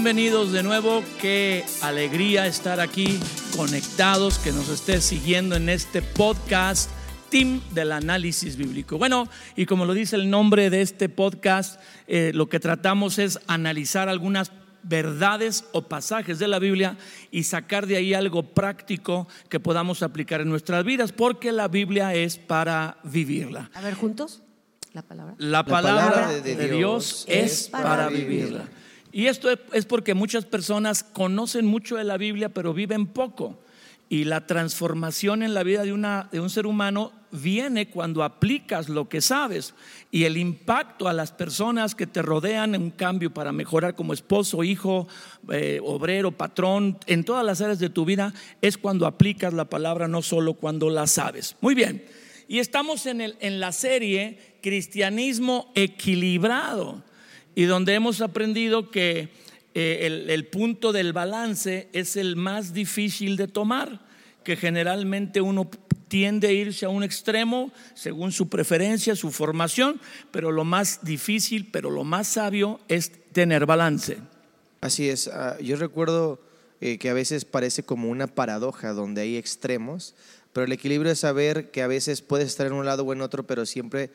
Bienvenidos de nuevo, qué alegría estar aquí conectados, que nos esté siguiendo en este podcast Team del Análisis Bíblico. Bueno, y como lo dice el nombre de este podcast, eh, lo que tratamos es analizar algunas verdades o pasajes de la Biblia y sacar de ahí algo práctico que podamos aplicar en nuestras vidas, porque la Biblia es para vivirla. A ver, juntos, la palabra. La palabra, de, Dios, es para, vivirla. Y esto es porque muchas personas conocen mucho de la Biblia, pero viven poco. Y la transformación en la vida de, una, de un ser humano viene cuando aplicas lo que sabes. Y el impacto a las personas que te rodean en un cambio para mejorar como esposo, hijo, eh, obrero, patrón, en todas las áreas de tu vida, es cuando aplicas la palabra, no solo cuando la sabes. Muy bien. Y estamos en, el, en la serie Cristianismo Equilibrado y donde hemos aprendido que eh, el, punto del balance es el más difícil de tomar, que generalmente uno tiende a irse a un extremo según su preferencia, su formación, pero lo más difícil, pero lo más sabio es tener balance. Así es, ah, yo recuerdo eh, que a veces parece como una paradoja donde hay extremos, pero el equilibrio es saber que a veces puedes estar en un lado o en otro, pero siempre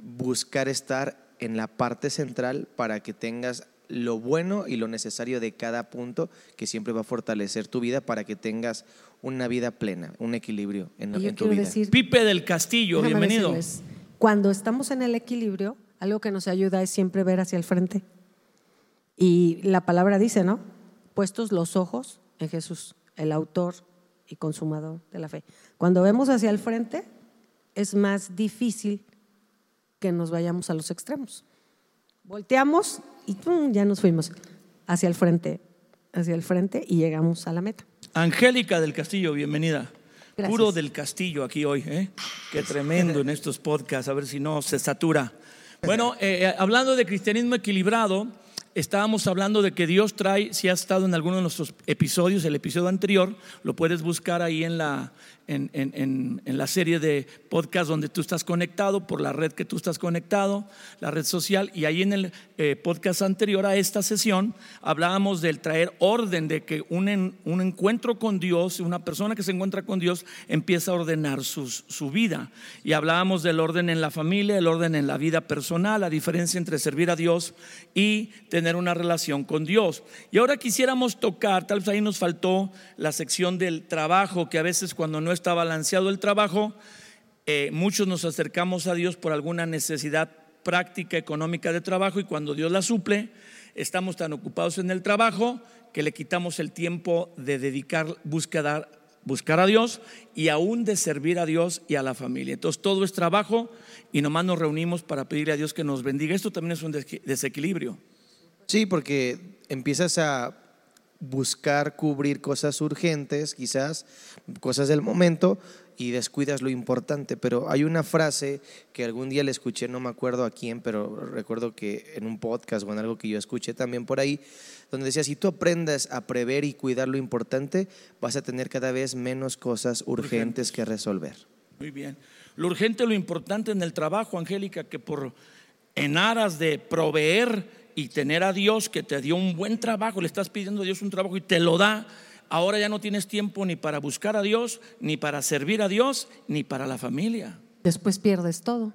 buscar estar en la parte central para que tengas lo bueno y lo necesario de cada punto que siempre va a fortalecer tu vida para que tengas una vida plena, un equilibrio en, tu vida. Pipe del Castillo, bienvenido. Cuando estamos en el equilibrio, algo que nos ayuda es siempre ver hacia el frente. Y la palabra dice, ¿no? Puestos los ojos en Jesús, el autor y consumador de la fe. Cuando vemos hacia el frente, es más difícil que nos vayamos a los extremos. Volteamos y ya nos fuimos hacia el frente, hacia el frente y llegamos a la meta. Angélica del Castillo, bienvenida. Puro del Castillo aquí hoy, ¿eh? Qué tremendo en estos podcasts, a ver si no se satura. Bueno, eh, eh, hablando de cristianismo equilibrado, estábamos hablando de que Dios trae, si has estado en alguno de nuestros episodios, el episodio anterior, lo puedes buscar ahí en la, en, la serie de podcast donde tú estás conectado, por la red que tú estás conectado, la red social, y ahí en el eh, podcast anterior a esta sesión hablábamos del traer orden, de que un, un encuentro con Dios, una persona que se encuentra con Dios empieza a ordenar su vida. Y hablábamos del orden en la familia, el orden en la vida personal, la diferencia entre servir a Dios y tener una relación con Dios. Y ahora quisiéramos tocar, tal vez ahí nos faltó la sección del trabajo, que a veces cuando no está balanceado el trabajo, eh, muchos nos acercamos a Dios por alguna necesidad práctica, económica de trabajo y cuando Dios la suple, estamos tan ocupados en el trabajo que le quitamos el tiempo de dedicar, buscar, buscar a Dios y aún de servir a Dios y a la familia. Entonces todo es trabajo y nomás nos reunimos para pedirle a Dios que nos bendiga. Esto también es un desequilibrio. Sí, porque empiezas a buscar cubrir cosas urgentes, quizás cosas del momento, y descuidas lo importante. Pero hay una frase que algún día le escuché, no me acuerdo a quién, pero recuerdo que en un podcast o en algo que yo escuché también por ahí, donde decía, si tú aprendes a prever y cuidar lo importante, vas a tener cada vez menos cosas urgentes, que resolver. Muy bien. Lo urgente, lo importante en el trabajo, Angélica, que por en aras de proveer y tener a Dios que te dio un buen trabajo, le estás pidiendo a Dios un trabajo y te lo da, ahora ya no tienes tiempo ni para buscar a Dios, ni para servir a Dios, ni para la familia. Después pierdes todo.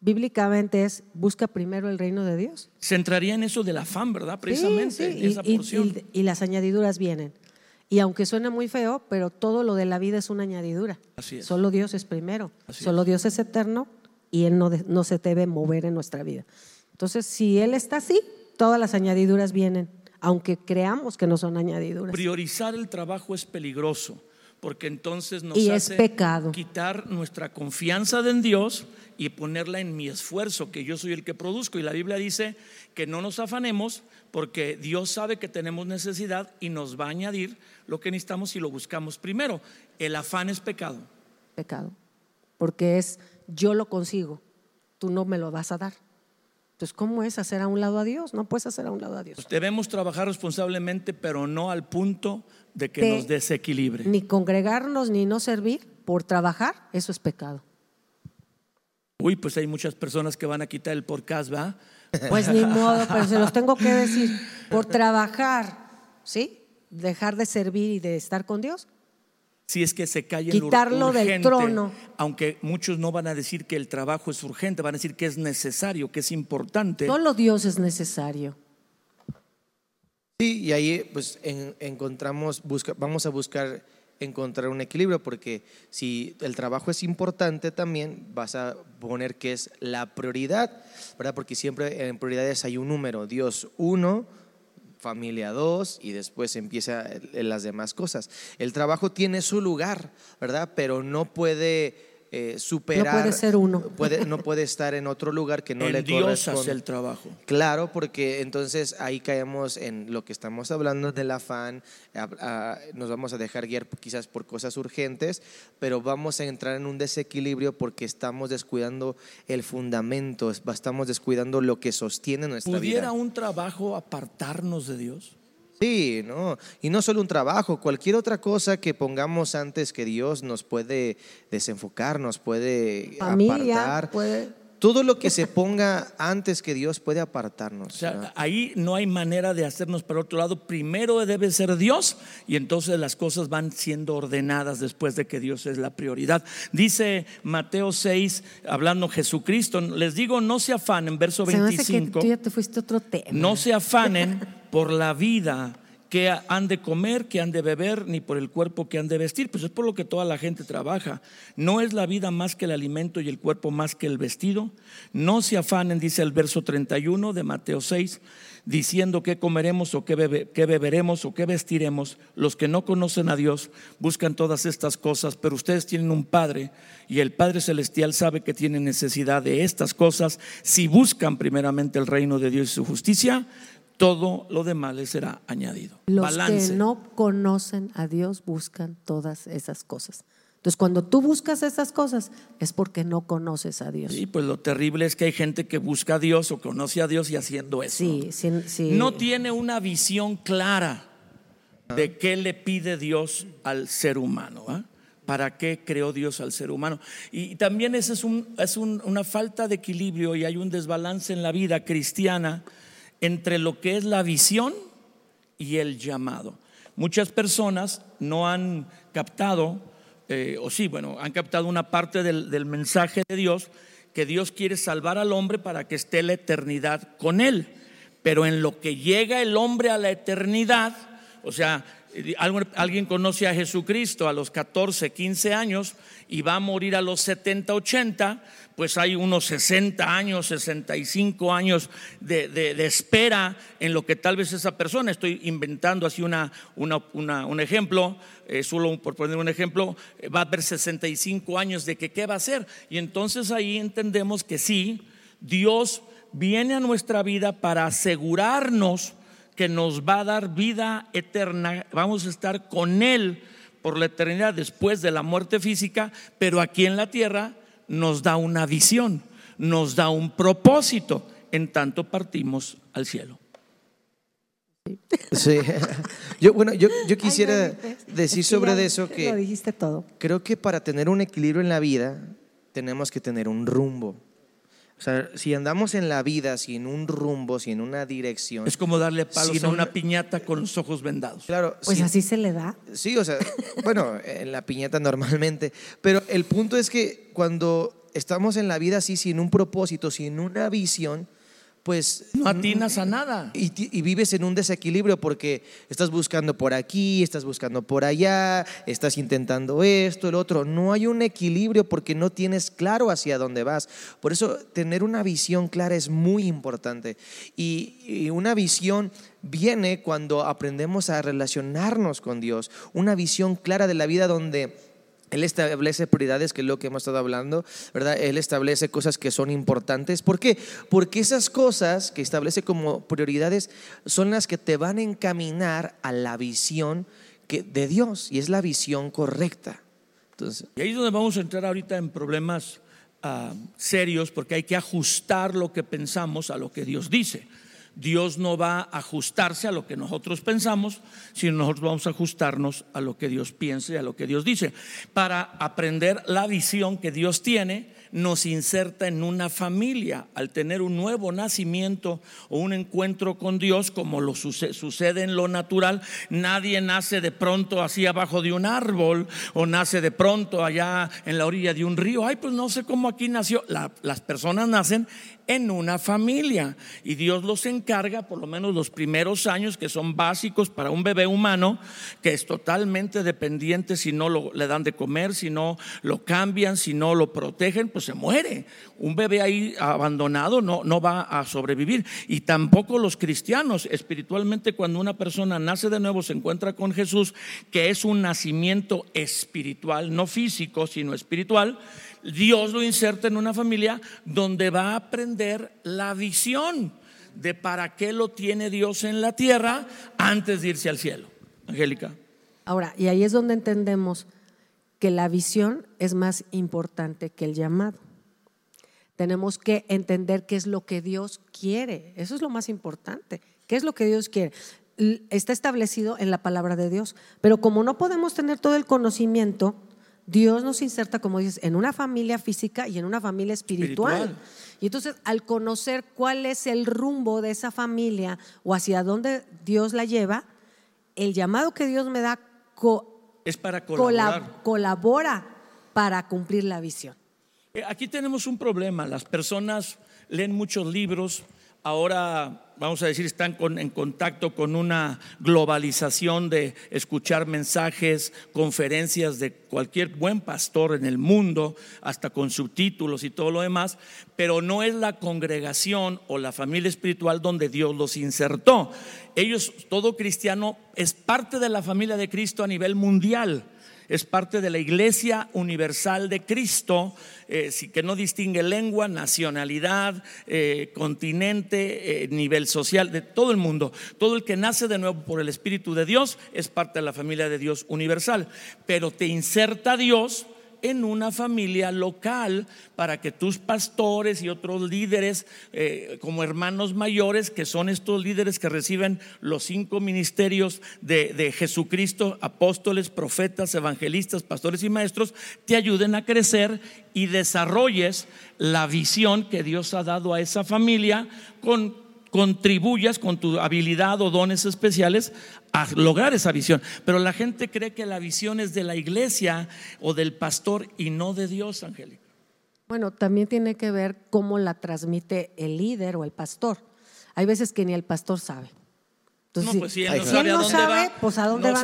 Bíblicamente es busca primero el reino de Dios. Se entraría en eso del afán, ¿verdad? Precisamente, Y, esa porción. Y, las añadiduras vienen. Y aunque suena muy feo, pero todo lo de la vida es una añadidura. Así es. Solo Dios es primero. Solo Dios es eterno y Él no, no se debe mover en nuestra vida. Entonces, si Él está así, todas las añadiduras vienen, aunque creamos que no son añadiduras. Priorizar el trabajo es peligroso, porque entonces nos hace quitar nuestra confianza en Dios y ponerla en mi esfuerzo, que yo soy el que produzco. Y la Biblia dice que no nos afanemos porque Dios sabe que tenemos necesidad y nos va a añadir lo que necesitamos si lo buscamos primero. El afán es pecado. Pecado, porque es yo lo consigo, tú no me lo vas a dar. Entonces, ¿cómo es hacer a un lado a Dios? No puedes hacer a un lado a Dios. Pues debemos trabajar responsablemente, pero no al punto de que nos desequilibre. Ni congregarnos ni no servir por trabajar, eso es pecado. Uy, pues hay muchas personas que van a quitar el podcast, ¿va? Pues ni modo, pero se los tengo que decir. Por trabajar, ¿sí? Dejar de servir y de estar con Dios. Si es que se cae Quitarlo urgente, del trono. Aunque muchos no van a decir que el trabajo es urgente, van a decir que es necesario, que es importante. Solo Dios es necesario. Sí, y ahí pues en- encontramos, busca, vamos a buscar encontrar un equilibrio porque si el trabajo es importante también vas a poner que es la prioridad, ¿verdad? Porque siempre en prioridades hay un número, Dios uno, familia dos y después empieza las demás cosas. El trabajo tiene su lugar, ¿verdad? Pero no puede eh, superar. No puede ser uno. puede- no puede estar en otro lugar que no le Endiosas corresponde. el trabajo. Claro, porque entonces ahí caemos en lo que estamos hablando del afán, a- a- nos vamos a dejar guiar quizás por cosas urgentes, pero vamos a entrar en un desequilibrio porque estamos descuidando el fundamento, es- estamos descuidando lo que sostiene nuestra ¿Pudiera vida. un trabajo apartarnos de Dios? Sí, no, y no solo un trabajo, cualquier otra cosa que pongamos antes que Dios nos puede desenfocar, nos puede Familia, apartar. puede- Todo lo que se ponga antes que Dios puede apartarnos. O sea, ahí no hay manera de hacernos para otro lado. Primero debe ser Dios y entonces las cosas van siendo ordenadas después de que Dios es la prioridad. Dice Mateo 6, hablando Jesucristo, les digo, no se afanen, verso Se me hace que 25. tú ya te fuiste a otro tema. No se afanen por la vida que han de comer, que han de beber, ni por el cuerpo que han de vestir. Pues es por lo que toda la gente trabaja. No es la vida más que el alimento y el cuerpo más que el vestido. No se afanen, dice el verso 31 de Mateo 6, diciendo qué comeremos o qué, qué beberemos o qué vestiremos. Los que no conocen a Dios buscan todas estas cosas, pero ustedes tienen un Padre y el Padre Celestial sabe que tienen necesidad de estas cosas. Si buscan primeramente el reino de Dios y su justicia, todo lo demás les será añadido. Los Balance. que no conocen a Dios buscan todas esas cosas. Entonces, cuando tú buscas esas cosas, es porque no conoces a Dios. Sí, pues lo terrible es que hay gente que busca a Dios o conoce a Dios y haciendo eso. Sí, sí, sí. No tiene una visión clara de qué le pide Dios al ser humano. ¿ah? ¿Para qué creó Dios al ser humano? Y también esa es, un- es un- una falta de equilibrio y hay un desbalance en la vida cristiana entre lo que es la visión y el llamado. Muchas personas no han captado, eh, o sí, bueno, han captado una parte del, del mensaje de Dios, que Dios quiere salvar al hombre para que esté la eternidad con él. Pero en lo que llega el hombre a la eternidad, o sea, algu- alguien conoce a Jesucristo a los 14, 15 años y va a morir a los 70, 80, pues hay unos 60 años, 65 años de, de- espera en lo que tal vez esa persona, estoy inventando así una- un ejemplo, eh, solo por poner un ejemplo, eh, va a haber 65 años de que qué va a hacer. Y entonces ahí entendemos que sí, Dios viene a nuestra vida para asegurarnos que nos va a dar vida eterna, vamos a estar con Él por la eternidad después de la muerte física, pero aquí en la tierra nos da una visión, nos da un propósito, en tanto partimos al cielo. Sí. Yo, bueno, yo, yo Ay, quisiera no, decir es que sobre de eso Lo que dijiste todo. creo que para tener un equilibrio en la vida tenemos que tener un rumbo. O sea, si andamos en la vida sin un rumbo, sin una dirección. Es como darle palos Sin a una piñata con los ojos vendados. Claro, Pues así se le da. Sí, o sea, bueno, en la piñata normalmente, pero el punto es que cuando estamos en la vida así, sin un propósito, sin una visión, pues... No atinas a nada. Y, vives en un desequilibrio porque estás buscando por aquí, estás buscando por allá, estás intentando esto, el otro. No hay un equilibrio porque no tienes claro hacia dónde vas. Por eso tener una visión clara es muy importante. Y, y una visión viene cuando aprendemos a relacionarnos con Dios. Una visión clara de la vida donde... Él establece prioridades, que es lo que hemos estado hablando, ¿verdad? Él establece cosas que son importantes. ¿Por qué? Porque esas cosas que establece como prioridades son las que te van a encaminar a la visión que, de Dios y es la visión correcta. Entonces, Y ahí es donde vamos a entrar ahorita en problemas ah, serios porque hay que ajustar lo que pensamos a lo que Dios dice. Dios no va a ajustarse a lo que nosotros pensamos, sino nosotros vamos a ajustarnos a lo que Dios piensa y a lo que Dios dice. Para aprender la visión que Dios tiene, nos inserta en una familia. Al tener un nuevo nacimiento o un encuentro con Dios, como lo sucede en lo natural, nadie nace de pronto así abajo de un árbol o nace de pronto allá en la orilla de un río. Ay, pues no sé cómo aquí nació. las personas nacen en una familia. Y Dios los encarga, por lo menos los primeros años, que son básicos para un bebé humano, que es totalmente dependiente si no lo, le dan de comer, si no lo cambian, si no lo protegen, pues se muere. Un bebé ahí abandonado no, no va a sobrevivir. Y tampoco los cristianos, espiritualmente, cuando una persona nace de nuevo, se encuentra con Jesús, que es un nacimiento espiritual, no físico, sino espiritual Dios lo inserta en una familia donde va a aprender la visión de para qué lo tiene Dios en la tierra antes de irse al cielo. Angélica. Ahora, y ahí es donde entendemos que la visión es más importante que el llamado. Tenemos que entender qué es lo que Dios quiere. Eso es lo más importante. ¿Qué es lo que Dios quiere? Está establecido en la palabra de Dios. Pero como no podemos tener todo el conocimiento, Dios nos inserta, como dices, en una familia física y en una familia espiritual. Y entonces, al conocer cuál es el rumbo de esa familia o hacia dónde Dios la lleva, el llamado que Dios me da es para colaborar. colabora para cumplir la visión. Eh, aquí tenemos un problema. Las personas leen muchos libros, ahora vamos a decir, están en contacto con una globalización de escuchar mensajes, conferencias de cualquier buen pastor en el mundo, hasta con subtítulos y todo lo demás, pero no es la congregación o la familia espiritual donde Dios los insertó. Ellos, todo cristiano, es parte de la familia de Cristo a nivel mundial es parte de la Iglesia Universal de Cristo, eh, que no distingue lengua, nacionalidad, eh, continente, eh, nivel social, de todo el mundo. Todo el que nace de nuevo por el Espíritu de Dios es parte de la familia de Dios universal, pero te inserta Dios en una familia local para que tus pastores y otros líderes, eh, como hermanos mayores, que son estos líderes que reciben los cinco ministerios de, de Jesucristo, apóstoles, profetas, evangelistas, pastores y maestros, te ayuden a crecer y desarrolles la visión que Dios ha dado a esa familia con contribuyas con tu habilidad o dones especiales a lograr esa visión. Pero la gente cree que la visión es de la iglesia o del pastor y no de Dios, Angélica. Bueno, también tiene que ver cómo la transmite el líder o el pastor. Hay veces que ni el pastor sabe. Entonces, no, pues si él no sabe, a dónde va, pues a dónde van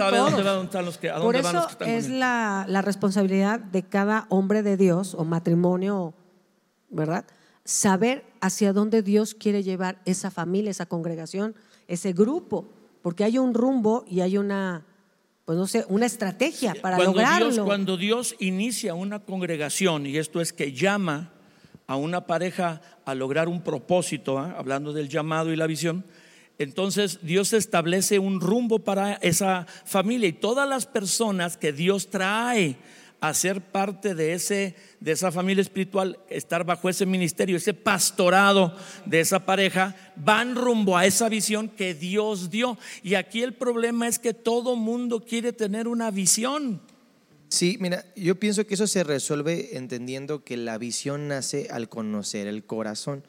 todos. los que, Por eso es la, la responsabilidad de cada hombre de Dios o matrimonio, ¿verdad? saber hacia dónde Dios quiere llevar esa familia, esa congregación, ese grupo, porque hay un rumbo y hay una, pues no sé, una estrategia para lograrlo. cuando Dios inicia una congregación, y esto es que llama a una pareja a lograr un propósito, ¿ah? hablando del llamado y la visión, entonces Dios establece un rumbo para esa familia y todas las personas que Dios trae a ser parte de, ese, de esa familia espiritual, estar bajo ese ministerio, ese pastorado de esa pareja, van rumbo a esa visión que Dios dio. Y aquí el problema es que todo mundo quiere tener una visión. Sí, mira, yo pienso que eso se resuelve entendiendo que la visión nace al conocer el corazón.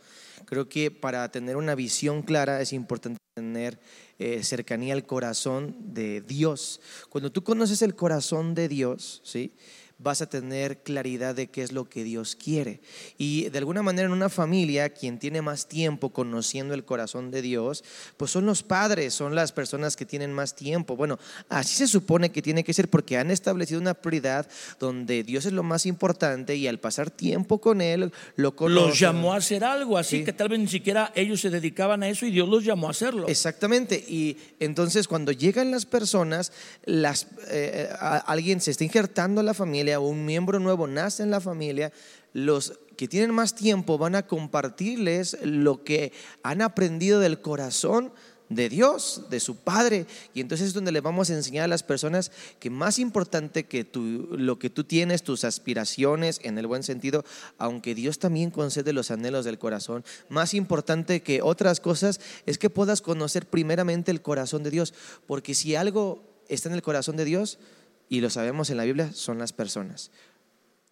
Creo que para tener una visión clara es importante tener eh, cercanía al corazón de Dios. Cuando tú conoces el corazón de Dios, ¿sí? Vas a tener claridad de qué es lo que Dios quiere. Y de alguna manera en una familia, quien tiene más tiempo conociendo el corazón de Dios, pues son los padres, son las personas que tienen más tiempo. Bueno, así se supone que tiene que ser porque han establecido una prioridad donde Dios es lo más importante y al pasar tiempo con Él, lo conocen. Los llamó a hacer algo, así que tal vez ni siquiera ellos se dedicaban a eso y Dios los llamó a hacerlo. Exactamente. Y entonces cuando llegan las personas, las, eh, eh, alguien se está injertando a la familia, o un miembro nuevo nace en la familia, los que tienen más tiempo van a compartirles lo que han aprendido del corazón de Dios, de su Padre. Y entonces es donde le vamos a enseñar a las personas que más importante que tú, lo que tú tienes, tus aspiraciones, en el buen sentido, aunque Dios también concede los anhelos del corazón, más importante que otras cosas es que puedas conocer primeramente el corazón de Dios. Porque si algo está en el corazón de Dios, y lo sabemos en la Biblia, son las personas.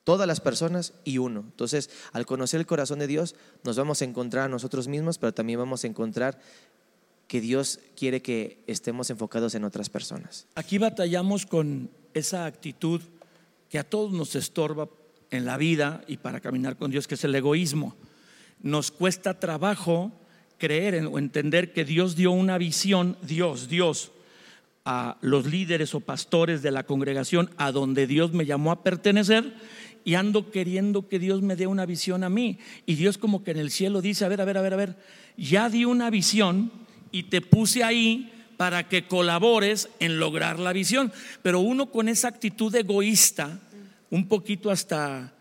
todas las personas y uno. Entonces, al conocer el corazón de Dios, nos vamos a encontrar a nosotros mismos, pero también vamos a encontrar que Dios quiere que estemos enfocados en otras personas. Aquí batallamos con esa actitud que a todos nos estorba en la vida y para caminar con Dios, que es el egoísmo. Nos cuesta trabajo creer o entender que Dios dio una visión, Dios, Dios, a los líderes o pastores de la congregación a donde Dios me llamó a pertenecer y ando queriendo que Dios me dé una visión a mí. Y Dios como que en el cielo dice, a ver, a ver, a ver, a ver, ya di una visión y te puse ahí para que colabores en lograr la visión. Pero uno con esa actitud egoísta, un poquito hasta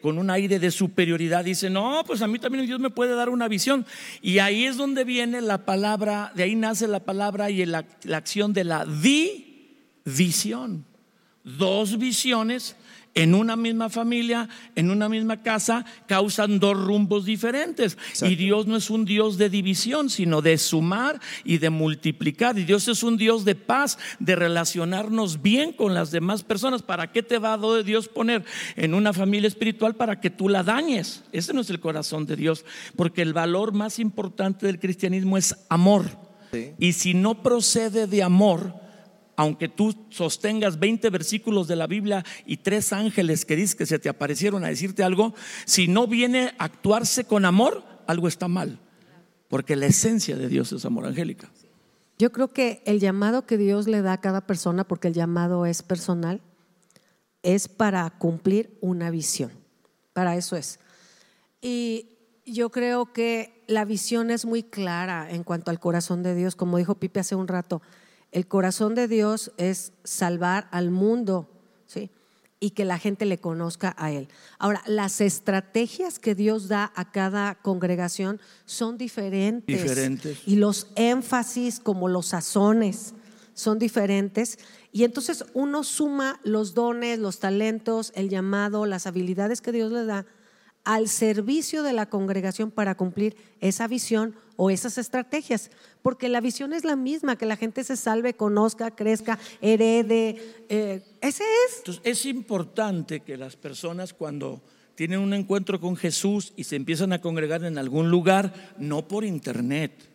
con un aire de superioridad, dice, no, pues a mí también Dios me puede dar una visión. Y ahí es donde viene la palabra, de ahí nace la palabra y la, la acción de la división. Dos visiones en una misma familia, en una misma casa, causan dos rumbos diferentes. Y Dios no es un Dios de división, sino de sumar y de multiplicar. Y Dios es un Dios de paz, de relacionarnos bien con las demás personas. ¿Para qué te va a Dios poner en una familia espiritual para que tú la dañes? Ese no es el corazón de Dios, porque el valor más importante del cristianismo es amor. Y si no procede de amor, aunque tú sostengas 20 versículos de la Biblia y tres ángeles que dices que se te aparecieron a decirte algo, si no viene a actuarse con amor, algo está mal. Porque la esencia de Dios es amor angélica. Yo creo que el llamado que Dios le da a cada persona, porque el llamado es personal, es para cumplir una visión. Para eso es. Y yo creo que la visión es muy clara en cuanto al corazón de Dios, como dijo Pipe hace un rato. El corazón de Dios es salvar al mundo, ¿sí? Y que la gente le conozca a Él. Ahora, las estrategias que Dios da a cada congregación son diferentes. Diferentes. Y los énfasis, como los sazones, son diferentes. Y entonces uno suma los dones, los talentos, el llamado, las habilidades que Dios le da al servicio de la congregación para cumplir esa visión o esas estrategias, porque la visión es la misma, que la gente se salve, conozca, crezca, herede, eh, ese es. Entonces es importante que las personas cuando tienen un encuentro con Jesús y se empiezan a congregar en algún lugar, no por internet,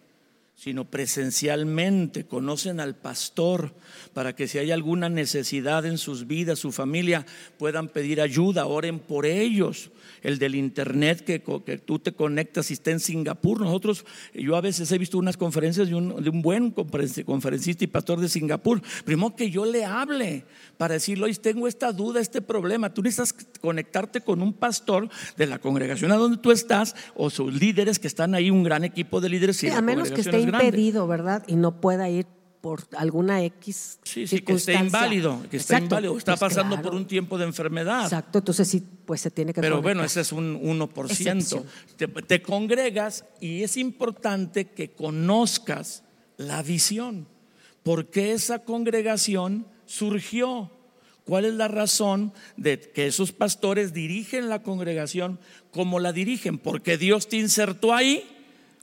sino presencialmente, conocen al pastor para que si hay alguna necesidad en sus vidas, su familia, puedan pedir ayuda, oren por ellos. El del internet que, que tú te conectas y está en Singapur. Nosotros, yo a veces he visto unas conferencias de un, de un buen conferencista y pastor de Singapur. Primero que yo le hable para decirle, hoy tengo esta duda, este problema. Tú necesitas conectarte con un pastor de la congregación a donde tú estás o sus líderes que están ahí, un gran equipo de líderes. a menos que esté impedido, ¿verdad? Y no pueda ir por alguna X sí, sí, que esté inválido, que está inválido, está pues pasando por un tiempo de enfermedad. Exacto, entonces sí, pues se tiene que Pero bueno, ese es un 1%. Te, te congregas y es importante que conozcas la visión. ¿Por qué esa congregación surgió? ¿Cuál es la razón de que esos pastores dirigen la congregación como la dirigen? Porque Dios te insertó ahí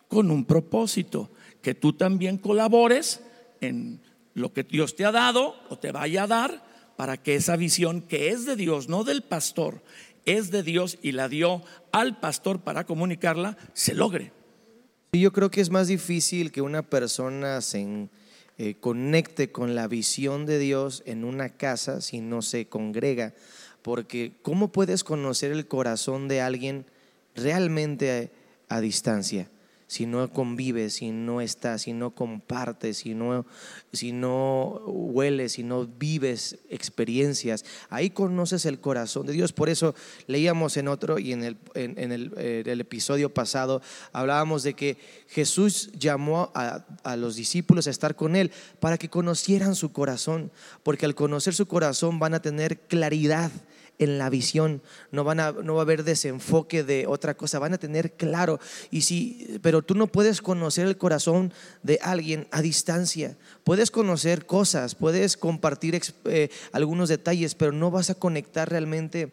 con un propósito, que tú también colabores en lo que Dios te ha dado o te vaya a dar para que esa visión que es de Dios, no del pastor, es de Dios y la dio al pastor para comunicarla, se logre. Yo creo que es más difícil que una persona se eh, conecte con la visión de Dios en una casa si no se congrega, porque ¿cómo puedes conocer el corazón de alguien realmente a distancia? Si no convives, si no estás, si no compartes, si no, si no hueles, si no vives experiencias, ahí conoces el corazón de Dios. Por eso leíamos en otro y en el, en, el, eh, el, episodio pasado hablábamos de que Jesús llamó a, a los discípulos a estar con Él para que conocieran su corazón, porque al conocer su corazón van a tener claridad en la visión, no, van a, no va a haber desenfoque de otra cosa, van a tener claro. Y si, pero tú no puedes conocer el corazón de alguien a distancia. Puedes conocer cosas, puedes compartir eh, algunos detalles, pero no vas a conectar realmente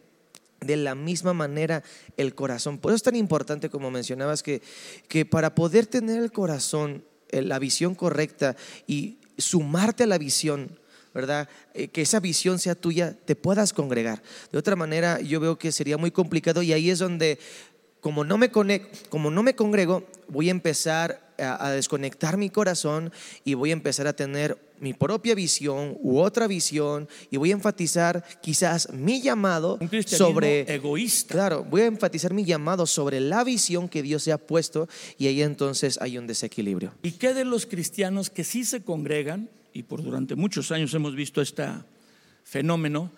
de la misma manera el corazón. Por eso es tan importante, como mencionabas, que, que para poder tener el corazón, eh, la visión correcta y sumarte a la visión, ¿verdad? Eh, que esa visión sea tuya, te puedas congregar. De otra manera, yo veo que sería muy complicado y ahí es donde, como no me, como no me congrego, voy a empezar a, desconectar mi corazón y voy a empezar a tener mi propia visión u otra visión y voy a enfatizar quizás mi llamado sobre egoísta. Claro, voy a enfatizar mi llamado sobre la visión que Dios se ha puesto y ahí entonces hay un desequilibrio. ¿Y qué de los cristianos que sí se congregan y por durante muchos años hemos visto este fenómeno,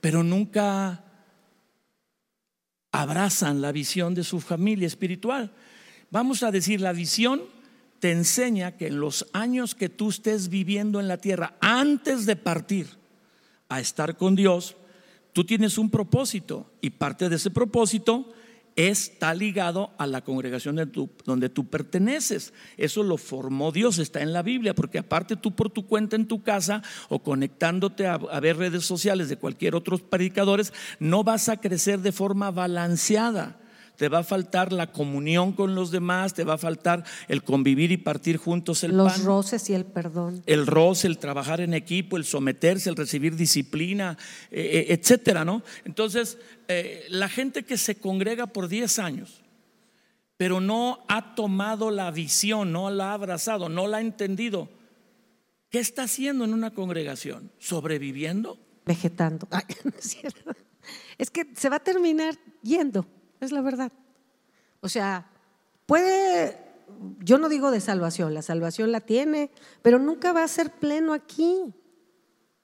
pero nunca abrazan la visión de su familia espiritual. Vamos a decir, la visión te enseña que en los años que tú estés viviendo en la tierra, antes de partir a estar con Dios, tú tienes un propósito y parte de ese propósito está ligado a la congregación donde tú perteneces. Eso lo formó Dios, está en la Biblia, porque aparte tú por tu cuenta en tu casa o conectándote a, a ver redes sociales de cualquier otro predicadores, no vas a crecer de forma balanceada te va a faltar la comunión con los demás, te va a faltar el convivir y partir juntos el los roces y el perdón. El roce, el trabajar en equipo, el someterse, el recibir disciplina, eh, eh, etcétera, ¿no? Entonces, eh, la gente que se congrega por 10 años, pero no ha tomado la visión, no la ha abrazado, no la ha entendido, ¿qué está haciendo en una congregación? ¿Sobreviviendo? Vegetando. es que se va a terminar yendo es la verdad. O sea, puede, yo no digo de salvación, la salvación la tiene, pero nunca va a ser pleno aquí.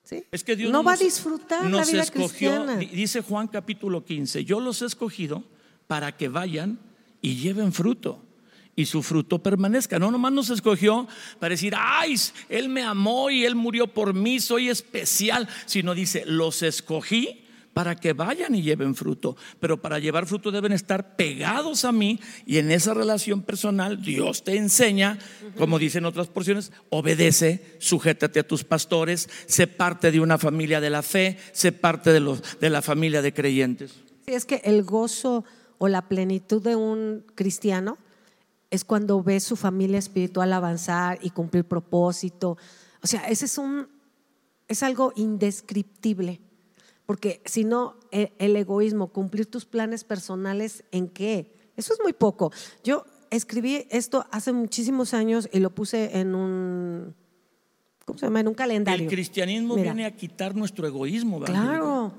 ¿sí? Es que Dios no, va a disfrutar la vida cristiana. Dice Juan capítulo 15, yo los he escogido para que vayan y lleven fruto y su fruto permanezca. No nomás nos escogió para decir, ay, Él me amó y Él murió por mí, soy especial, sino dice, los escogí para que vayan y lleven fruto. Pero para llevar fruto deben estar pegados a mí y en esa relación personal Dios te enseña, como dicen otras porciones, obedece, sujétate a tus pastores, sé parte de una familia de la fe, sé parte de, la familia de creyentes. Sí, es que el gozo o la plenitud de un cristiano es cuando ve su familia espiritual avanzar y cumplir propósito. O sea, ese es un es algo indescriptible. Porque si no, e, el egoísmo, cumplir tus planes personales, ¿en qué? Eso es muy poco. Yo escribí esto hace muchísimos años y lo puse en un, ¿cómo se llama? En un calendario. El cristianismo viene a quitar nuestro egoísmo, ¿verdad? Claro.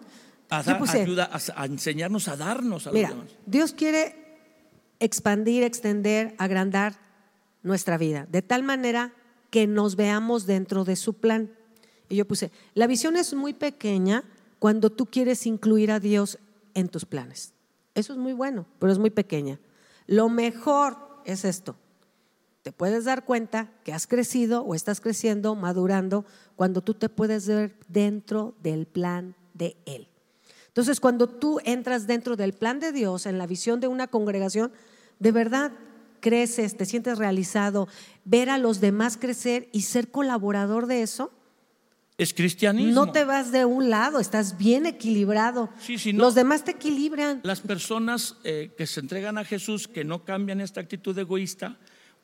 A ayuda a, enseñarnos a darnos a los demás. Dios quiere expandir, extender, agrandar nuestra vida, de tal manera que nos veamos dentro de su plan. Y yo puse, la visión es muy pequeña, cuando tú quieres incluir a Dios en tus planes. Eso es muy bueno, pero es muy pequeña. Lo mejor es esto. Te puedes dar cuenta que has crecido o estás creciendo, madurando, cuando tú te puedes ver dentro del plan de Él. Entonces, cuando tú entras dentro del plan de Dios, en la visión de una congregación, de verdad creces, te sientes realizado, ver a los demás crecer y ser colaborador de eso, es cristianismo. No te vas de un lado, estás bien equilibrado. Los demás te equilibran. Las personas eh, que se entregan a Jesús, que no cambian esta actitud egoísta,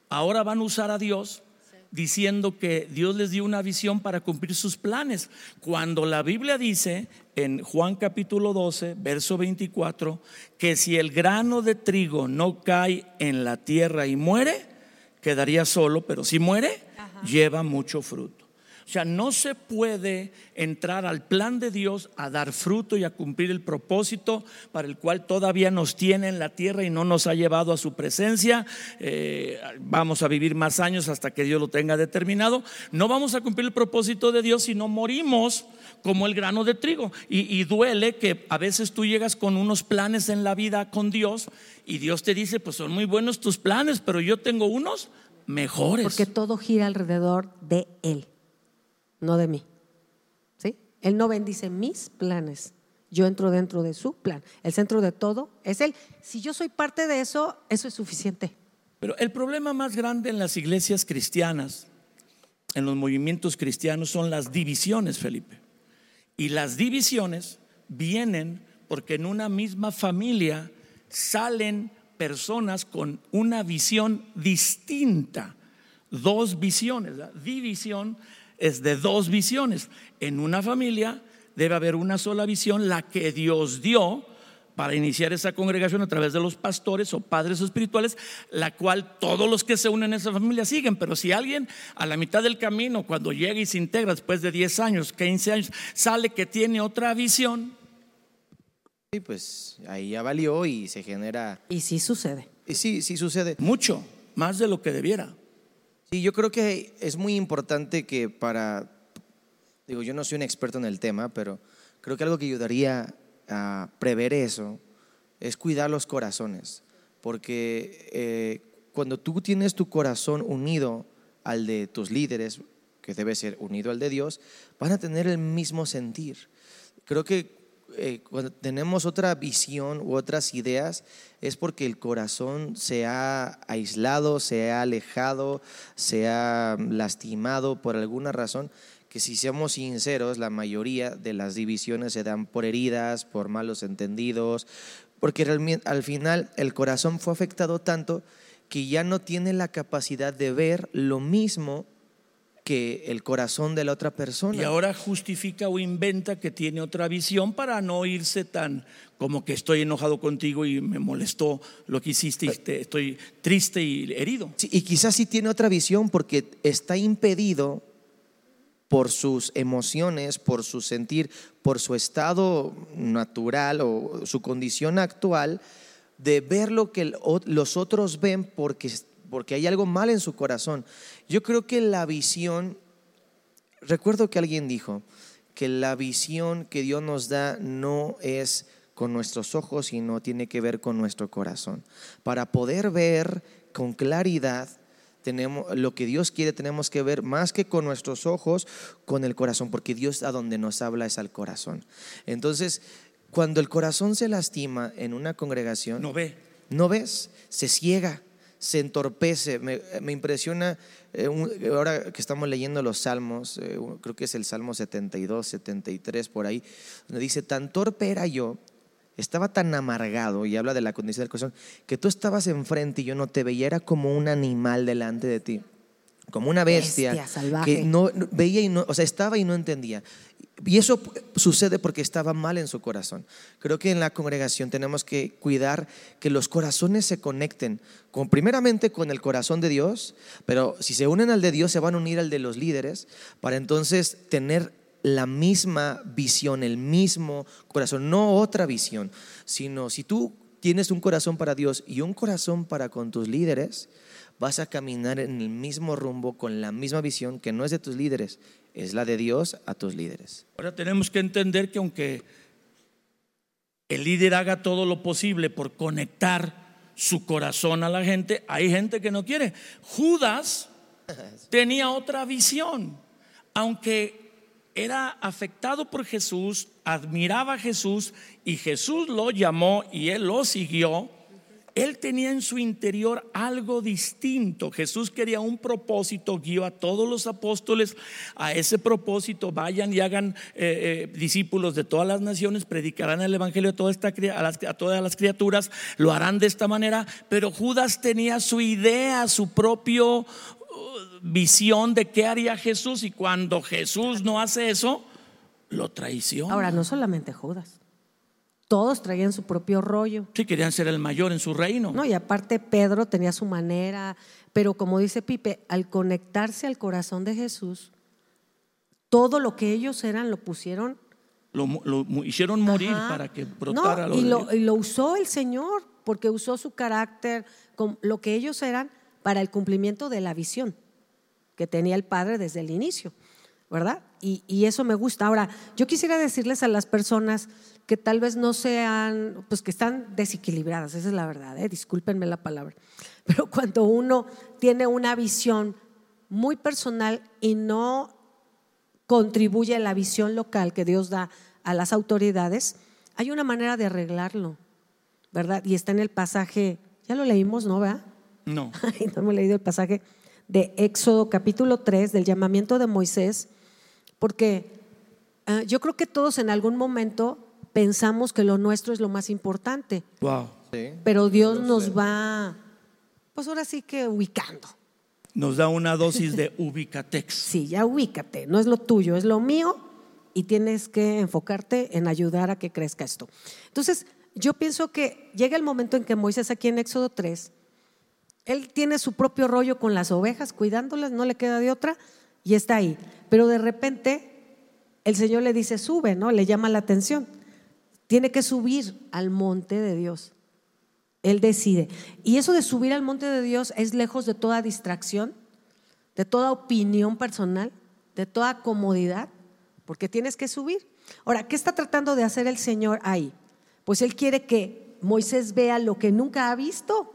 ahora van a usar a Dios diciendo que Dios les dio una visión para cumplir sus planes. Cuando la Biblia dice en Juan capítulo 12, verso 24, que si el grano de trigo no cae en la tierra y muere, quedaría solo, pero si muere, lleva mucho fruto. O sea, no se puede entrar al plan de Dios a dar fruto y a cumplir el propósito para el cual todavía nos tiene en la tierra y no nos ha llevado a su presencia. Eh, vamos a vivir más años hasta que Dios lo tenga determinado. No vamos a cumplir el propósito de Dios si no morimos como el grano de trigo. Y, y duele que a veces tú llegas con unos planes en la vida con Dios y Dios te dice, pues son muy buenos tus planes, pero yo tengo unos mejores. Porque todo gira alrededor de Él no de mí. ¿Sí? Él no bendice mis planes. Yo entro dentro de su plan. El centro de todo es Él. Si yo soy parte de eso, eso es suficiente. Pero el problema más grande en las iglesias cristianas, en los movimientos cristianos, son las divisiones, Felipe. Y las divisiones vienen porque en una misma familia salen personas con una visión distinta. Dos visiones. División es de dos visiones. En una familia debe haber una sola visión, la que Dios dio para iniciar esa congregación a través de los pastores o padres espirituales, la cual todos los que se unen a esa familia siguen. Pero si alguien a la mitad del camino, cuando llega y se integra después de 10 años, 15 años, sale que tiene otra visión. Y pues ahí ya valió y se genera. Y sí sucede. Y sí, sí sucede. Mucho, más de lo que debiera. Sí, yo creo que es muy importante que para, digo, yo no soy un experto en el tema, pero creo que algo que ayudaría a prever eso es cuidar los corazones, porque eh, cuando tú tienes tu corazón unido al de tus líderes, que debe ser unido al de Dios, van a tener el mismo sentir. Creo que eh, cuando tenemos otra visión u otras ideas es porque el corazón se ha aislado, se ha alejado, se ha lastimado por alguna razón que si seamos sinceros, la mayoría de las divisiones se dan por heridas, por malos entendidos, porque al final el corazón fue afectado tanto que ya no tiene la capacidad de ver lo mismo que el corazón de la otra persona. Y ahora justifica o inventa que tiene otra visión para no irse tan como que estoy enojado contigo y me molestó lo que hiciste y estoy triste y herido. y quizás sí tiene otra visión porque está impedido por sus emociones, por su sentir, por su estado natural o su condición actual, de ver lo que los otros ven porque, porque hay algo mal en su corazón. Yo creo que la visión, recuerdo que alguien dijo que la visión que Dios nos da no es con nuestros ojos, sino tiene que ver con nuestro corazón. Para poder ver con claridad tenemos, lo que Dios quiere tenemos que ver más que con nuestros ojos, con el corazón, porque Dios a donde nos habla es al corazón. Entonces, cuando el corazón se lastima en una congregación, no ve. No ves, se ciega, se entorpece. Me, impresiona, eh, ahora que estamos leyendo los salmos, eh, creo que es el Salmo 72, 73, por ahí, donde dice, tan torpe era yo estaba tan amargado, y habla de la condición del corazón, que tú estabas enfrente y yo no te veía, era como un animal delante de ti, como una bestia, que no, veía y no, o sea, estaba y no entendía. Y eso sucede porque estaba mal en su corazón. Creo que en la congregación tenemos que cuidar que los corazones se conecten, con, primeramente con el corazón de Dios, pero si se unen al de Dios se van a unir al de los líderes para entonces tener la misma visión, el mismo corazón, no otra visión, sino si tú tienes un corazón para Dios y un corazón para con tus líderes, vas a caminar en el mismo rumbo con la misma visión que no es de tus líderes, es la de Dios a tus líderes. Ahora tenemos que entender que aunque el líder haga todo lo posible por conectar su corazón a la gente, hay gente que no quiere. Judas tenía otra visión, aunque era afectado por Jesús, admiraba a Jesús y Jesús lo llamó y él lo siguió. Él tenía en su interior algo distinto. Jesús quería un propósito, guió a todos los apóstoles a ese propósito. Vayan y hagan eh, eh, discípulos de todas las naciones, predicarán el Evangelio a, toda esta, a todas las criaturas, lo harán de esta manera. Pero Judas tenía su idea, su propio visión de qué haría Jesús y cuando Jesús no hace eso, lo traiciona. Ahora, no solamente Judas. Todos traían su propio rollo. Sí, querían ser el mayor en su reino. No, y aparte Pedro tenía su manera, pero como dice Pipe, al conectarse al corazón de Jesús, todo lo que ellos eran lo pusieron. Lo, hicieron morir para que brotara no, y, lo, y lo usó el Señor, porque usó su carácter, con lo que ellos eran, para el cumplimiento de la visión que tenía el Padre desde el inicio, ¿verdad? Y, eso me gusta. Ahora, yo quisiera decirles a las personas que tal vez no sean, pues que están desequilibradas, esa es la verdad, ¿eh? discúlpenme la palabra, pero cuando uno tiene una visión muy personal y no contribuye a la visión local que Dios da a las autoridades, hay una manera de arreglarlo, ¿verdad? Y está en el pasaje, ya lo leímos, ¿no? ¿verdad? No. no hemos leído el pasaje de Éxodo capítulo 3, del llamamiento de Moisés, porque ah, yo creo que todos en algún momento pensamos que lo nuestro es lo más importante. Wow. pero Dios nos va, pues ahora sí que ubicando. Nos da una dosis de ubicatex. Sí, ya ubícate, no es lo tuyo, es lo mío y tienes que enfocarte en ayudar a que crezca esto. Entonces, yo pienso que llega el momento en que Moisés aquí en Éxodo 3, él tiene su propio rollo con las ovejas, cuidándolas, no le queda de otra, y está ahí. Pero de repente el Señor le dice, sube, ¿no? Le llama la atención. Tiene que subir al monte de Dios. Él decide. Y eso de subir al monte de Dios es lejos de toda distracción, de toda opinión personal, de toda comodidad, porque tienes que subir. Ahora, ¿qué está tratando de hacer el Señor ahí? Pues Él quiere que Moisés vea lo que nunca ha visto.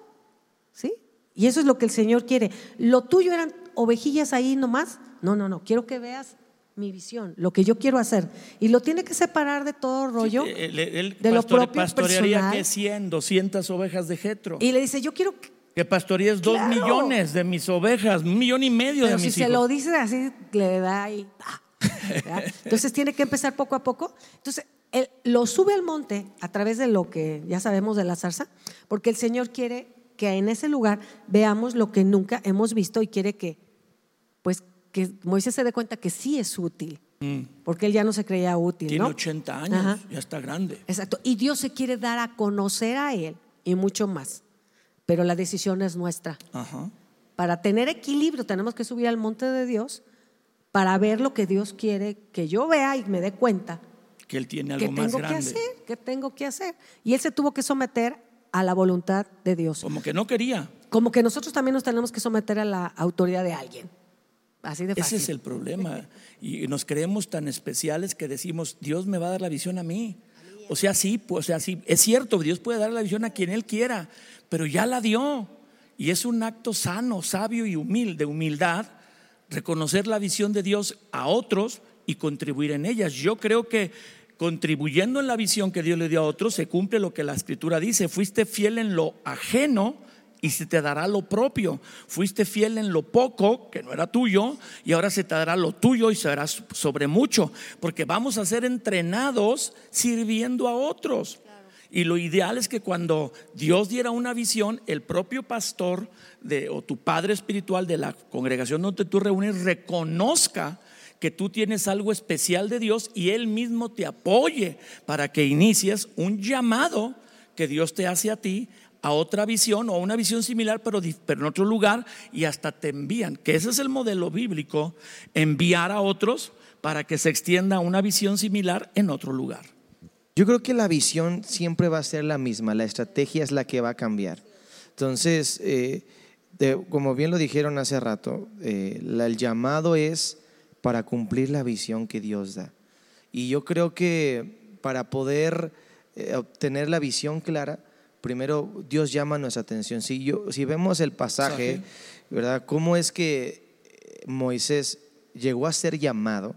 ¿Sí? Y eso es lo que el Señor quiere. ¿Lo tuyo eran ovejillas ahí nomás? No, no, no. Quiero que veas mi visión, lo que yo quiero hacer. Y lo tiene que separar de todo rollo. él, de lo propio pastorearía que 100, 200 ovejas de Jetro. Y le dice, yo quiero que, que pastorees dos millones de mis ovejas, un millón y medio de mis si se lo dice así, le da ahí. Entonces tiene que empezar poco a poco. Entonces, él lo sube al monte a través de lo que ya sabemos de la zarza, porque el Señor quiere que en ese lugar veamos lo que nunca hemos visto y quiere que, que Moisés se dé cuenta que sí es útil. Mm. Porque él ya no se creía útil. Tiene 80 años, ya está grande. Exacto. Y Dios se quiere dar a conocer a él y mucho más. Pero la decisión es nuestra. Para tener equilibrio tenemos que subir al monte de Dios para ver lo que Dios quiere que yo vea y me dé cuenta. Que Él tiene algo más grande. Que hacer, que tengo que hacer. Y Él se tuvo que someter a la voluntad de Dios. Como que no quería. Como que nosotros también nos tenemos que someter a la autoridad de alguien. Así de Ese es el problema. Y nos creemos tan especiales que decimos, Dios me va a dar la visión a mí. O sea, sí, pues, o sea, sí, es cierto, Dios puede dar la visión a quien Él quiera, pero ya la dio. Y es un acto sano, sabio y humilde, de humildad, reconocer la visión de Dios a otros y contribuir en ellas. Yo creo que contribuyendo en la visión que Dios le dio a otros, se cumple lo que la escritura dice. Fuiste fiel en lo ajeno y se te dará lo propio. Fuiste fiel en lo poco, que no era tuyo, y ahora se te dará lo tuyo y será sobre mucho, porque vamos a ser entrenados sirviendo a otros. Y lo ideal es que cuando Dios diera una visión, el propio pastor de, o tu padre espiritual de la congregación donde tú reúnes reconozca que tú tienes algo especial de Dios y Él mismo te apoye para que inicies un llamado que Dios te hace a ti a otra visión o a una visión similar, pero, pero, en otro lugar, y hasta te envían, que ese es el modelo bíblico, enviar a otros para que se extienda una visión similar en otro lugar. Yo creo que la visión siempre va a ser la misma, la estrategia es la que va a cambiar. Entonces, eh, como bien lo dijeron hace rato, eh, el llamado es para cumplir la visión que Dios da. Y yo creo que para poder eh, obtener la visión clara, primero Dios llama nuestra atención. Si, yo, si vemos el pasaje, ¿verdad? ¿Cómo es que Moisés llegó a ser llamado?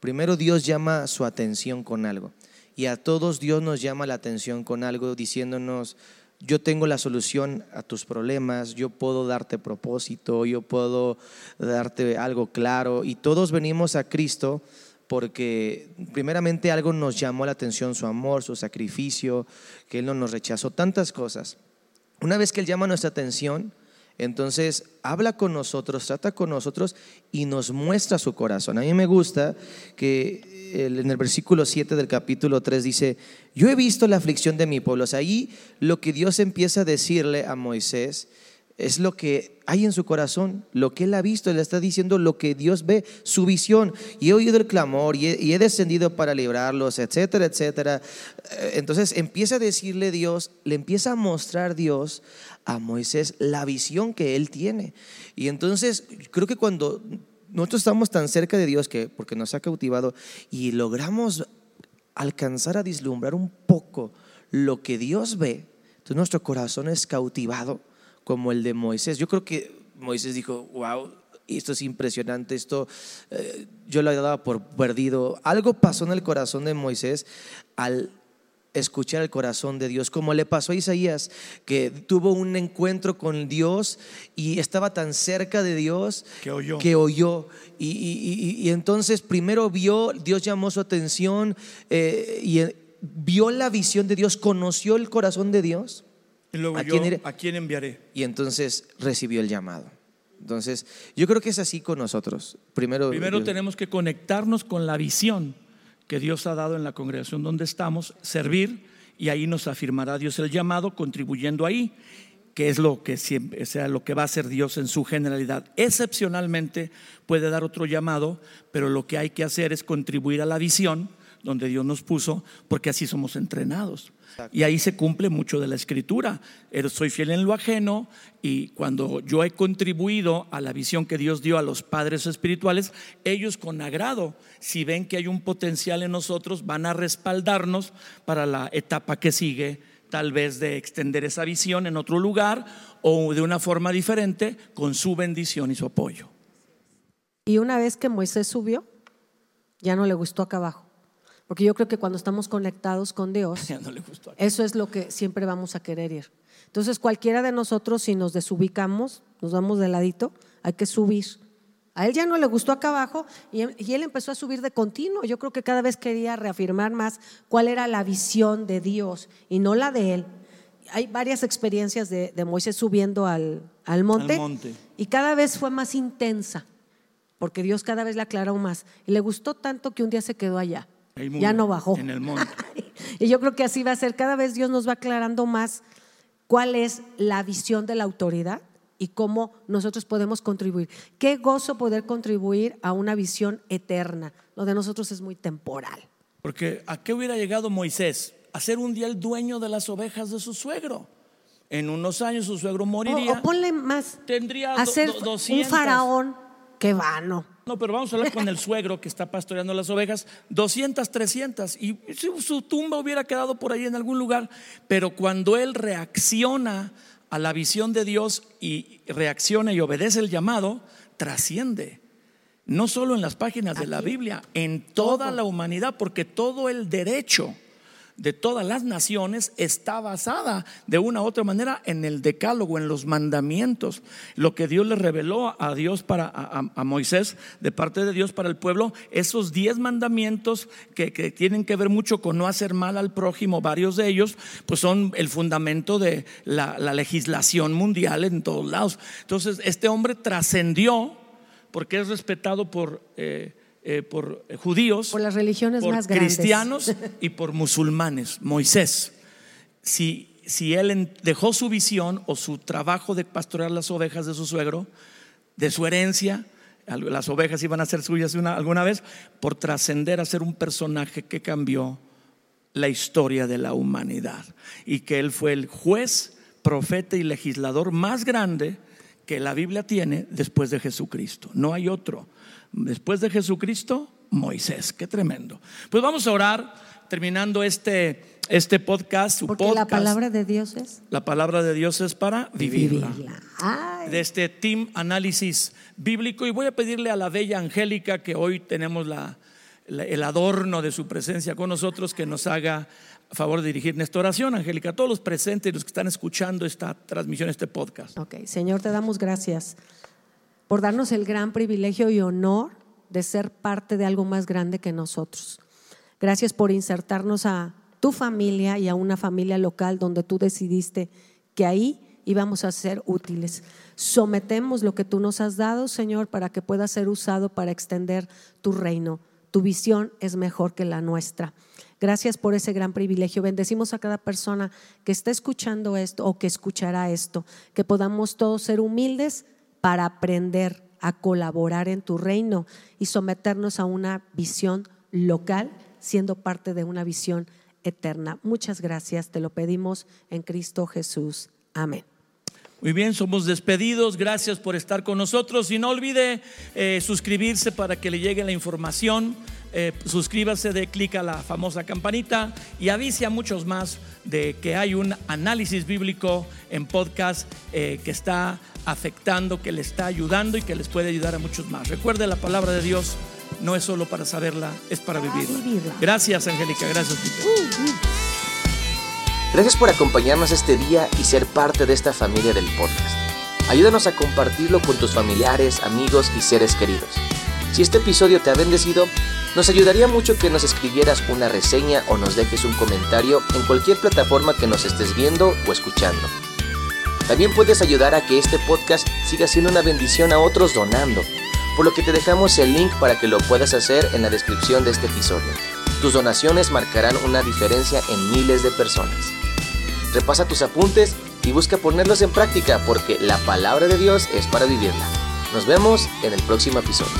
Primero Dios llama su atención con algo. Y a todos Dios nos llama la atención con algo diciéndonos, yo tengo la solución a tus problemas, yo puedo darte propósito, yo puedo darte algo claro. Y todos venimos a Cristo porque primeramente algo nos llamó la atención, su amor, su sacrificio, que Él no nos rechazó, tantas cosas. Una vez que Él llama nuestra atención, entonces habla con nosotros, trata con nosotros y nos muestra su corazón. A mí me gusta que en el versículo 7 del capítulo 3 dice, yo he visto la aflicción de mi pueblo. Ahí lo que Dios empieza a decirle a Moisés es lo que hay en su corazón, lo que él ha visto, le está diciendo lo que Dios ve, su visión. Y he oído el clamor y he, descendido para librarlos, etcétera, etcétera. Eh, entonces empieza a decirle Dios, le empieza a mostrar Dios a Moisés la visión que él tiene. Y entonces creo que cuando nosotros estamos tan cerca de Dios que porque nos ha cautivado y logramos alcanzar a vislumbrar un poco lo que Dios ve, nuestro corazón es cautivado como el de Moisés. Yo creo que Moisés dijo, wow, esto es impresionante, esto eh, yo lo dado por perdido. Algo pasó en el corazón de Moisés al escuchar el corazón de Dios, como le pasó a Isaías, que tuvo un encuentro con Dios y estaba tan cerca de Dios que oyó. Que oyó. Y, entonces primero vio, Dios llamó su atención eh, y eh, vio la visión de Dios, conoció el corazón de Dios. Luego ¿A, quién ¿A quién enviaré? Y entonces recibió el llamado. Entonces, yo creo que es así con nosotros. Primero, Primero tenemos que conectarnos con la visión que Dios ha dado en la congregación donde estamos, servir, y ahí nos afirmará Dios el llamado, contribuyendo ahí que es lo que siempre, sea, lo que va a hacer Dios en su generalidad. Excepcionalmente puede dar otro llamado, pero lo que hay que hacer es contribuir a la visión donde Dios nos puso, porque así somos entrenados. Y ahí se cumple mucho de la escritura. Soy fiel en lo ajeno y cuando yo he contribuido a la visión que Dios dio a los padres espirituales, ellos con agrado, si ven que hay un potencial en nosotros, van a respaldarnos para la etapa que sigue tal vez de extender esa visión en otro lugar o de una forma diferente con su bendición y su apoyo. Y una vez que Moisés subió, ya no le gustó acá abajo. Porque yo creo que cuando estamos conectados con Dios, eso es lo que siempre vamos a querer ir. Entonces, cualquiera de nosotros, si nos desubicamos, nos vamos de ladito, hay que subir. A él ya no le gustó acá abajo y, él empezó a subir de continuo. Yo creo que cada vez quería reafirmar más cuál era la visión de Dios y no la de él. Hay varias experiencias de, Moisés subiendo al, monte, y cada vez fue más intensa porque Dios cada vez le aclaró más. Y le gustó tanto que un día se quedó allá. Ya no bajó. En el monte. y yo creo que así va a ser. Cada vez Dios nos va aclarando más cuál es la visión de la autoridad y cómo nosotros podemos contribuir. Qué gozo poder contribuir a una visión eterna. Lo de nosotros es muy temporal. Porque ¿a qué hubiera llegado Moisés? A ser un día el dueño de las ovejas de su suegro. En unos años su suegro moriría. O, ponle más. Tendría a ser un faraón. Qué vano. No, pero vamos a hablar con el suegro que está pastoreando las ovejas, 200, 300, y su tumba hubiera quedado por ahí en algún lugar, pero cuando él reacciona a la visión de Dios y reacciona y obedece el llamado, trasciende. No solo en las páginas de la Biblia, en toda la humanidad, porque todo el derecho de todas las naciones está basada de una u otra manera en el decálogo, en los mandamientos. Lo que Dios le reveló a Dios para a, Moisés, de parte de Dios para el pueblo, esos diez mandamientos que, tienen que ver mucho con no hacer mal al prójimo, varios de ellos, pues son el fundamento de la, legislación mundial en todos lados. Entonces, este hombre trascendió porque es respetado por... Eh, eh, por judíos, por las religiones más cristianos y por musulmanes. Moisés, si, si él dejó su visión o su trabajo de pastorear las ovejas de su suegro, de su herencia, las ovejas iban a ser suyas alguna vez, por trascender a ser un personaje que cambió la historia de la humanidad y que él fue el juez, profeta y legislador más grande que la Biblia tiene después de Jesucristo. No hay otro. Después de Jesucristo, Moisés. Qué tremendo. Pues vamos a orar terminando este, este podcast. Porque la palabra de Dios es. La palabra de Dios es para vivirla. De este team análisis bíblico. Y voy a pedirle a la bella Angélica, que hoy tenemos la, el adorno de su presencia con nosotros, que nos haga a favor de dirigir esta oración, Angélica, a todos los presentes, los que están escuchando esta transmisión, este podcast. Ok, Señor, te damos gracias por darnos el gran privilegio y honor de ser parte de algo más grande que nosotros. Gracias por insertarnos a tu familia y a una familia local donde tú decidiste que ahí íbamos a ser útiles. Sometemos lo que tú nos has dado, Señor, para que pueda ser usado para extender tu reino. Tu visión es mejor que la nuestra. Gracias por ese gran privilegio. Bendecimos a cada persona que está escuchando esto o que escuchará esto, que podamos todos ser humildes para aprender a colaborar en tu reino y someternos a una visión local, siendo parte de una visión eterna. Muchas gracias, te lo pedimos en Cristo Jesús. Amén. Muy bien, somos despedidos. Gracias por estar con nosotros. Y no olvide eh, suscribirse para que le llegue la información eh, suscríbase, de clic a la famosa campanita y avise a muchos más de que hay un análisis bíblico en podcast eh, que está afectando, que le está ayudando y que les puede ayudar a muchos más. Recuerde, la palabra de Dios no es solo para saberla, es para vivirla. Gracias, Angélica. Gracias, uh, uh. Gracias por acompañarnos este día y ser parte de esta familia del podcast. Ayúdanos a compartirlo con tus familiares, amigos y seres queridos. Si este episodio te ha bendecido, nos ayudaría mucho que nos escribieras una reseña o nos dejes un comentario en cualquier plataforma que nos estés viendo o escuchando. También puedes ayudar a que este podcast siga siendo una bendición a otros donando, por lo que te dejamos el link para que lo puedas hacer en la descripción de este episodio. Tus donaciones marcarán una diferencia en miles de personas. Repasa tus apuntes y busca ponerlos en práctica porque la palabra de Dios es para vivirla. Nos vemos en el próximo episodio.